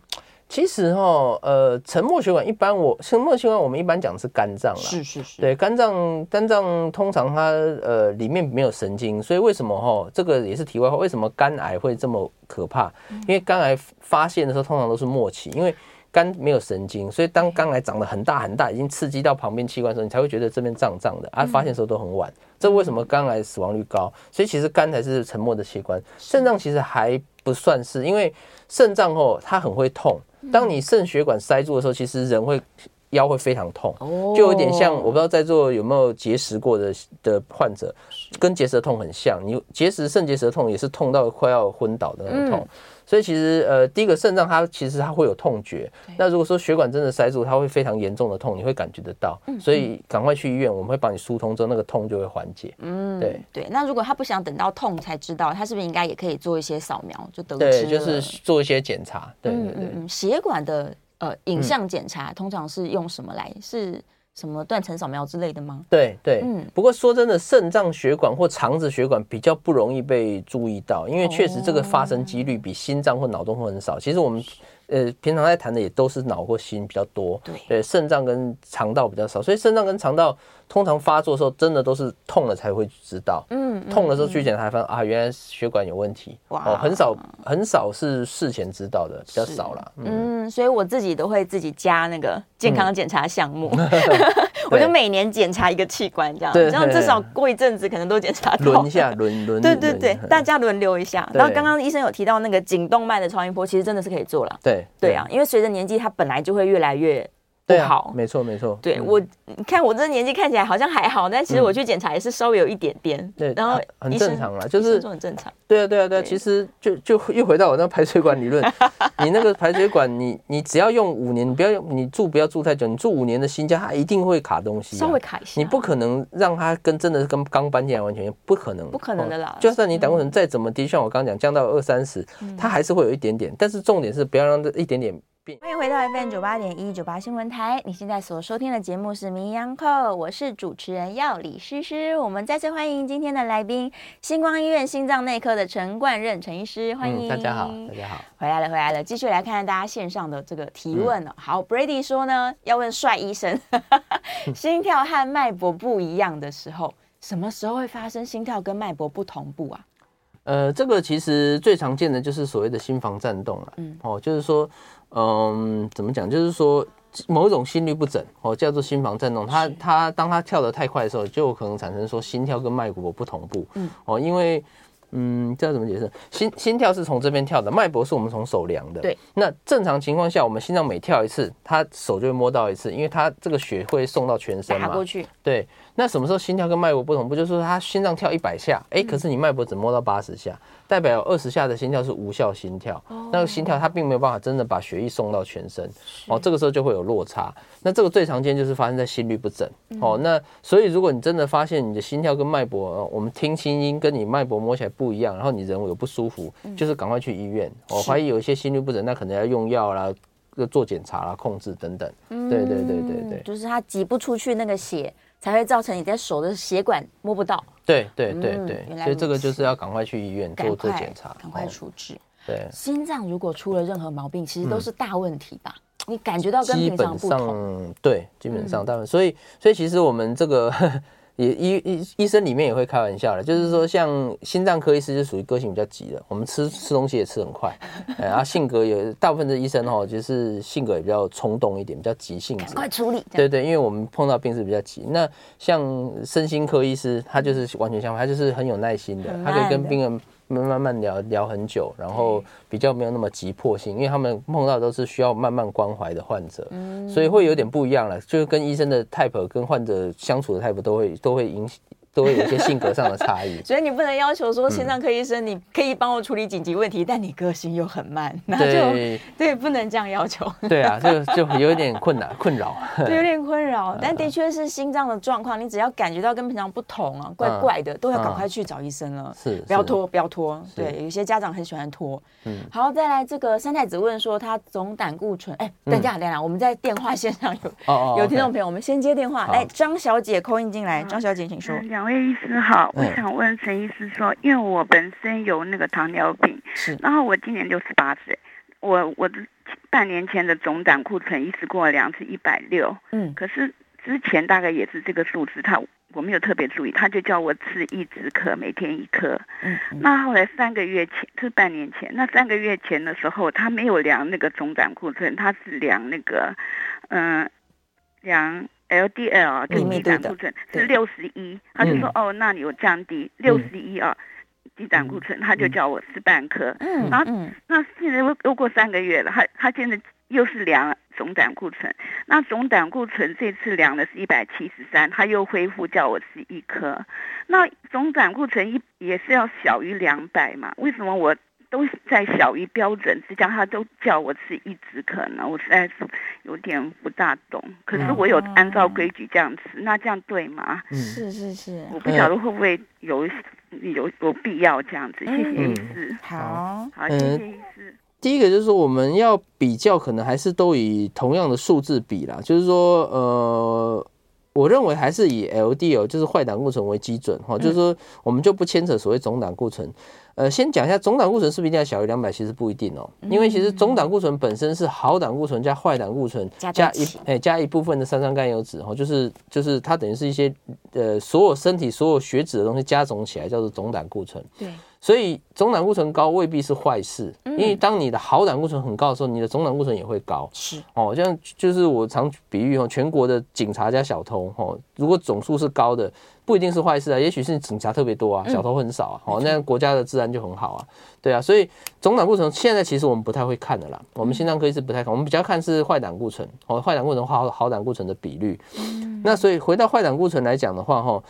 其实哈，呃，沉默血管一般我沉默血管我们一般讲的是肝脏啦，是是是，对，肝脏肝脏通常它呃里面没有神经，所以为什么哈这个也是题外话，为什么肝癌会这么可怕？因为肝癌发现的时候通常都是末期，因为。肝没有神经，所以当肝癌长得很大很大，已经刺激到旁边器官的时候，你才会觉得这边胀胀的啊。发现的时候都很晚，这为什么肝癌死亡率高？所以其实肝才是沉默的器官，肾脏其实还不算是，因为肾脏哦它很会痛。当你肾血管塞住的时候，其实人会腰会非常痛，就有点像我不知道在座有没有结石过的的患者，跟结石痛很像。你结石肾结石痛也是痛到快要昏倒的那种痛。嗯所以其实呃，第一个肾脏它其实它会有痛觉。那如果说血管真的塞住，它会非常严重的痛，你会感觉得到。所以赶快去医院，我们会帮你疏通之后，那个痛就会缓解。嗯，对对。那如果他不想等到痛才知道，他是不是应该也可以做一些扫描就得知？对，就是做一些检查。对对对。嗯，血管的呃影像检查通常是用什么来？是？什么断层扫描之类的吗？对对，嗯。不过说真的，肾脏血管或肠子血管比较不容易被注意到，因为确实这个发生几率比心脏或脑中风很少。其实我们。呃，平常在谈的也都是脑或心比较多，对，肾脏跟肠道比较少，所以肾脏跟肠道通常发作的时候，真的都是痛了才会知道，嗯，痛的时候去检查，发现啊，原来血管有问题，哇，哦，很少很少是事前知道的，比较少啦。嗯，所以我自己都会自己加那个健康检查项目，我就每年检查一个器官，这样，这样至少过一阵子可能都检查到，轮一下，轮 轮，对对对，大家轮流一下。然后刚刚医生有提到那个颈动脉的超音波，其实真的是可以做了，对。对啊，因为随着年纪，它本来就会越来越不好。没错，没错。对我，你看我这年纪看起来好像还好，但其实我去检查也是稍微有一点点。对，然后很正常啦，就是很正常。对啊，对啊，对啊。其实就就又回到我那排水管理论，你那个排水管，你你只要用五年，你不要用你住不要住太久，你住五年的新家，它一定会卡东西，稍微卡一下。你不可能让它跟真的是跟刚搬进来完全不可能，不可能的啦。就算你胆固醇再怎么低，像我刚刚讲降到二三十，它还是会有一点点。但是重点是不要让这一点点。欢迎回到 FM 九八点一九八新闻台，你现在所收听的节目是《名医央叩》，我是主持人药理诗诗。我们再次欢迎今天的来宾，星光医院心脏内科的陈冠任陈医师，欢迎、嗯、大家好，大家好，回来了，回来了，继续来看看大家线上的这个提问了。嗯、好，Brady 说呢，要问帅医生，心跳和脉搏不一样的时候，什么时候会发生心跳跟脉搏不同步啊？呃，这个其实最常见的就是所谓的心房颤动了，嗯，哦，就是说。嗯，怎么讲？就是说某一种心律不整哦，叫做心房颤动。它它当它跳得太快的时候，就有可能产生说心跳跟脉搏不同步。嗯，哦，因为嗯，这要怎么解释？心心跳是从这边跳的，脉搏是我们从手量的。对。那正常情况下，我们心脏每跳一次，它手就会摸到一次，因为它这个血会送到全身嘛。打过去。对。那什么时候心跳跟脉搏不同不？就是说他心脏跳一百下，哎，可是你脉搏只摸到八十下，代表二十下的心跳是无效心跳。那个心跳它并没有办法真的把血液送到全身。哦，这个时候就会有落差。那这个最常见就是发生在心律不整。哦，那所以如果你真的发现你的心跳跟脉搏，我们听清音跟你脉搏摸起来不一样，然后你人有不舒服，就是赶快去医院。我怀疑有一些心律不整，那可能要用药啦，要做检查啦，控制等等。对对对对对，就是它挤不出去那个血。才会造成你在手的血管摸不到。对对对对，所以这个就是要赶快去医院做做检查，赶快处置。对，心脏如果出了任何毛病，其实都是大问题吧？你感觉到跟平常不同？对，基本上大。所以所以其实我们这个。也医医医生里面也会开玩笑的，就是说像心脏科医师就属于个性比较急的，我们吃吃东西也吃很快，哎，然后性格也大部分的医生哈，就是性格也比较冲动一点，比较急性子，快处理。对对，因为我们碰到病是比较急。那像身心科医师，他就是完全相反，他就是很有耐心的，他可以跟病人。慢慢慢聊聊很久，然后比较没有那么急迫性，因为他们碰到都是需要慢慢关怀的患者，所以会有点不一样了，就是跟医生的 type 跟患者相处的 type 都会都会影响。都会有一些性格上的差异，所以你不能要求说心脏科医生你可以帮我处理紧急问题，但你个性又很慢，那就对，不能这样要求。对啊，就就有点困难困扰，对，有点困扰。但的确是心脏的状况，你只要感觉到跟平常不同啊，怪怪的，都要赶快去找医生了。是，不要拖，不要拖。对，有些家长很喜欢拖。嗯，好，再来这个三太子问说他总胆固醇，哎，等一下，等一下，我们在电话线上有有听众朋友，我们先接电话。来，张小姐 call in 进来，张小姐请说。两位医师好，我想问陈医师说，因为我本身有那个糖尿病，是，然后我今年六十八岁，我我的半年前的总胆固醇医师跟我量是一百六，嗯，可是之前大概也是这个数字，他我没有特别注意，他就叫我吃一支颗，每天一颗，嗯，那后来三个月前，是半年前，那三个月前的时候，他没有量那个总胆固醇，他是量那个，嗯、呃，量。L D L 就低胆固醇是六十一，他就说哦，那你有降低六十一啊，低胆固醇，他就叫我吃半颗。嗯，然后那现在又又过三个月了，他他现在又是量总胆固醇，那总胆固醇这次量的是一百七十三，他又恢复叫我吃一颗。那总胆固醇一也是要小于两百嘛？为什么我？都在小于标准之下，他都叫我吃一只可能，我实在是有点不大懂。可是我有按照规矩这样吃，嗯、那这样对吗？嗯，是是是，我不晓得会不会有有有必要这样子。嗯、谢谢医师。好，好，谢谢医师。第一个就是说，我们要比较，可能还是都以同样的数字比啦。就是说，呃，我认为还是以 LDL 就是坏胆固醇为基准哈。就是说，我们就不牵扯所谓总胆固醇。呃，先讲一下总胆固醇是不是一定要小于两百？其实不一定哦，因为其实总胆固醇本身是好胆固醇加坏胆固醇加一哎加一部分的三酸甘油酯哈，就是就是它等于是一些呃所有身体所有血脂的东西加总起来叫做总胆固醇。对。所以总胆固醇高未必是坏事，因为当你的好胆固醇很高的时候，你的总胆固醇也会高。是哦，像就是我常比喻哦，全国的警察加小偷哦，如果总数是高的，不一定是坏事啊，也许是警察特别多啊，小偷很少啊，哦，那样国家的治安就很好啊。对啊，所以总胆固醇现在其实我们不太会看的啦，我们心脏科医师不太看，我们比较看是坏胆固醇哦，坏胆固醇好好胆固醇的比率。那所以回到坏胆固醇来讲的话，哈。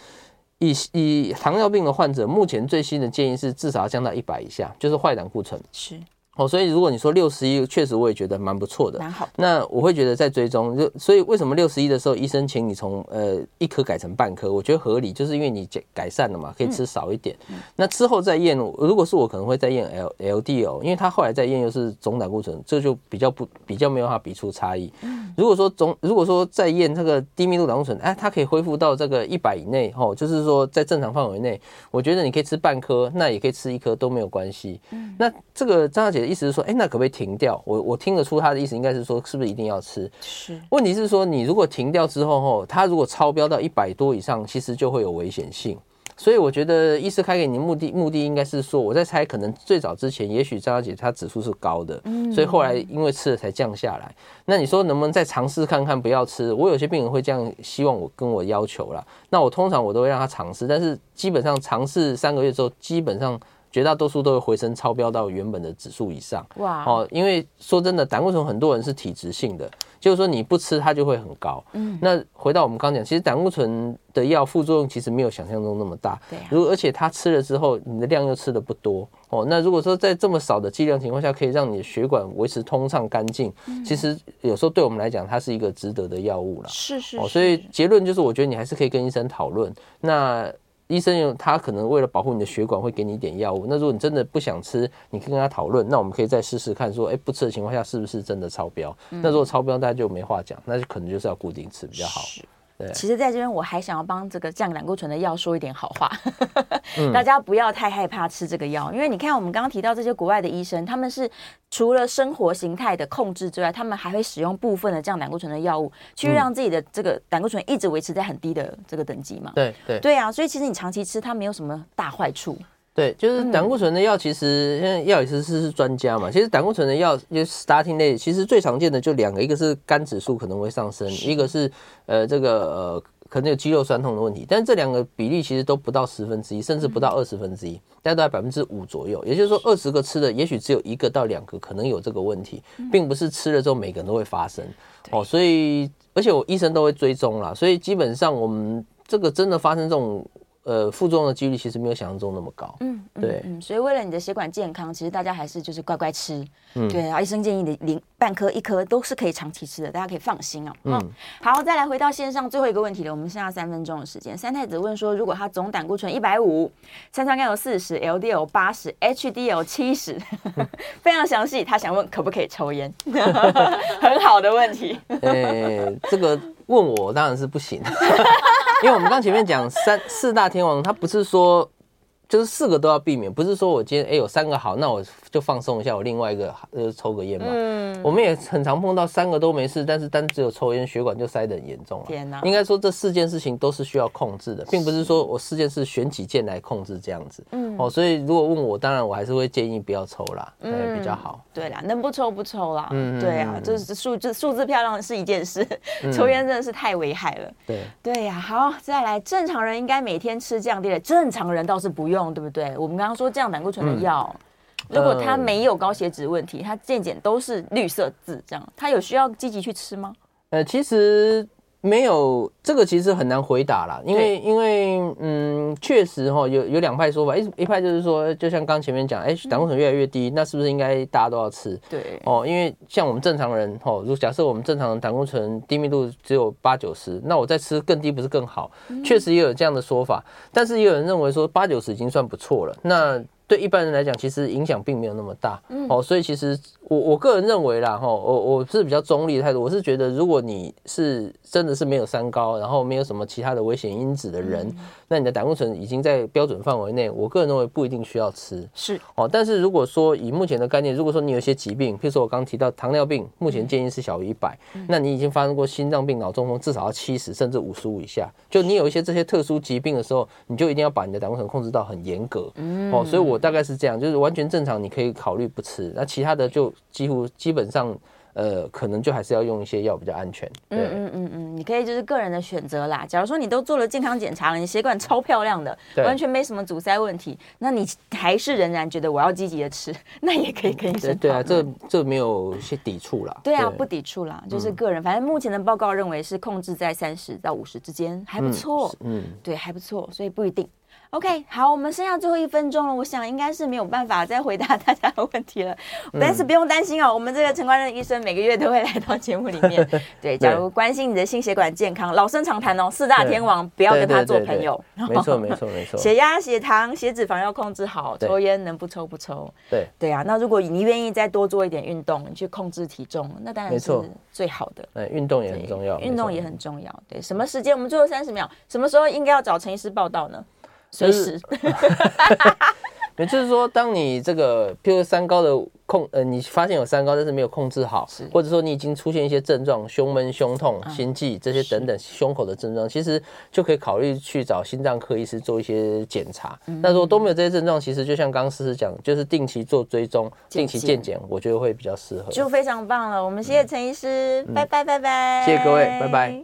以以糖尿病的患者，目前最新的建议是至少要降到一百以下，就是坏胆固醇。是。哦，所以如果你说六十一，确实我也觉得蛮不错的，蛮好。那我会觉得在追踪，就所以为什么六十一的时候，医生请你从呃一颗改成半颗，我觉得合理，就是因为你改改善了嘛，可以吃少一点。嗯、那之后再验，如果是我可能会再验 L L D O，因为他后来再验又是总胆固醇，这就比较不比较没有办法比出差异。嗯、如果说总如果说再验这个低密度胆固醇，哎，它可以恢复到这个一百以内，哦，就是说在正常范围内，我觉得你可以吃半颗，那也可以吃一颗都没有关系。嗯、那这个张小姐的意思是说，哎，那可不可以停掉？我我听得出他的意思，应该是说，是不是一定要吃？是。问题是说，你如果停掉之后，吼，它如果超标到一百多以上，其实就会有危险性。所以我觉得医师开给你目的目的应该是说，我在猜，可能最早之前，也许张小姐她指数是高的，所以后来因为吃了才降下来。那你说能不能再尝试看看不要吃？我有些病人会这样希望我跟我要求啦。那我通常我都会让他尝试，但是基本上尝试三个月之后，基本上。绝大多数都会回升超标到原本的指数以上。哇！哦，因为说真的，胆固醇很多人是体质性的，就是说你不吃它就会很高。嗯。那回到我们刚讲，其实胆固醇的药副作用其实没有想象中那么大。对。如果而且它吃了之后，你的量又吃的不多。哦。那如果说在这么少的剂量情况下，可以让你的血管维持通畅干净，其实有时候对我们来讲，它是一个值得的药物了。是是。哦，所以结论就是，我觉得你还是可以跟医生讨论。那。医生有他可能为了保护你的血管，会给你一点药物。那如果你真的不想吃，你可以跟他讨论。那我们可以再试试看，说，哎，不吃的情况下是不是真的超标？那如果超标，大家就没话讲，那就可能就是要固定吃比较好。对，其实在这边我还想要帮这个降胆固醇的药说一点好话，大家不要太害怕吃这个药，因为你看我们刚刚提到这些国外的医生，他们是除了生活形态的控制之外，他们还会使用部分的降胆固醇的药物，去让自己的这个胆固醇一直维持在很低的这个等级嘛。对对对啊，所以其实你长期吃它没有什么大坏处。对，就是胆固醇的药，其实现在药理师是是专家嘛。其实胆固醇的药就是 statin 类，其实最常见的就两个，一个是肝指数可能会上升，一个是呃这个呃可能有肌肉酸痛的问题。但是这两个比例其实都不到十分之一，甚至不到二十分之一，大概都在百分之五左右。也就是说，二十个吃的，也许只有一个到两个可能有这个问题，并不是吃了之后每个人都会发生。哦，所以而且我医生都会追踪啦，所以基本上我们这个真的发生这种。呃，副作用的几率其实没有想象中那么高。嗯，对嗯，嗯，所以为了你的血管健康，其实大家还是就是乖乖吃。嗯，对，然后医生建议你零半颗一颗都是可以长期吃的，大家可以放心哦。嗯，好，再来回到线上最后一个问题了，我们剩下三分钟的时间。三太子问说，如果他总胆固醇一百五，三酸甘油四十，LDL 八十，HDL 七十，非常详细，他想问可不可以抽烟？很好的问题。哎、欸，这个。问我当然是不行，因为我们刚前面讲三四大天王，他不是说。就是四个都要避免，不是说我今天哎、欸、有三个好，那我就放松一下，我另外一个呃抽个烟嘛。嗯，我们也很常碰到三个都没事，但是单只有抽烟，血管就塞得很严重了。天哪！应该说这四件事情都是需要控制的，并不是说我四件事选几件来控制这样子。嗯，哦，所以如果问我，当然我还是会建议不要抽啦，嗯，比较好。对啦，能不抽不抽啦。嗯，对啊，就是数字数字漂亮是一件事，抽烟真的是太危害了。对，对呀，好，再来，正常人应该每天吃降低的，正常人倒是不用。用，对不对？我们刚刚说降胆固醇的药，嗯、如果他没有高血脂问题，他健检都是绿色字，这样他有需要积极去吃吗？呃，其实。没有这个其实很难回答啦，因为因为嗯，确实哈，有有两派说法，一一派就是说，就像刚前面讲，哎，胆固醇越来越低，那是不是应该大家都要吃？对哦，因为像我们正常人哦，如果假设我们正常的胆固醇低密度只有八九十，那我再吃更低不是更好？确实也有这样的说法，但是也有人认为说八九十已经算不错了。那对一般人来讲，其实影响并没有那么大，嗯，哦，所以其实我我个人认为啦，哈，我我是比较中立的态度，我是觉得如果你是真的是没有三高，然后没有什么其他的危险因子的人，嗯，那你的胆固醇已经在标准范围内，我个人认为不一定需要吃，是，哦，但是如果说以目前的概念，如果说你有一些疾病，譬如说我刚刚提到糖尿病，目前建议是小于一百，那你已经发生过心脏病、脑中风，至少要七十甚至五十五以下，就你有一些这些特殊疾病的时候，你就一定要把你的胆固醇控制到很严格，嗯，哦，所以。我大概是这样，就是完全正常，你可以考虑不吃。那其他的就几乎基本上，呃，可能就还是要用一些药比较安全。对，嗯嗯嗯嗯，你可以就是个人的选择啦。假如说你都做了健康检查了，你血管超漂亮的，完全没什么阻塞问题，那你还是仍然觉得我要积极的吃，那也可以跟医生。对啊，这这没有些抵触啦。对啊，不抵触啦，就是个人。反正目前的报告认为是控制在三十到五十之间，还不错。嗯，对，还不错，所以不一定。OK，好，我们剩下最后一分钟了，我想应该是没有办法再回答大家的问题了。嗯、但是不用担心哦，我们这个陈冠任医生每个月都会来到节目里面。对，假如关心你的心血管健康，老生常谈哦，四大天王不要跟他做朋友。没错，没错，没错。血压、血糖、血脂肪要控制好，抽烟能不抽不抽。对，对啊。那如果你愿意再多做一点运动，你去控制体重，那当然是最好的。对，运动也很重要，运动也很重要。对，什么时间？我们最后三十秒，什么时候应该要找陈医师报道呢？随时，也就是说，当你这个，譬如三高的控，呃，你发现有三高，但是没有控制好，或者说你已经出现一些症状，胸闷、胸痛、心悸这些等等胸口的症状，其实就可以考虑去找心脏科医师做一些检查。那如果都没有这些症状，其实就像刚刚思思讲，就是定期做追踪、定期健检，我觉得会比较适合。就非常棒了，我们谢谢陈医师，拜拜拜拜，谢谢各位，拜拜。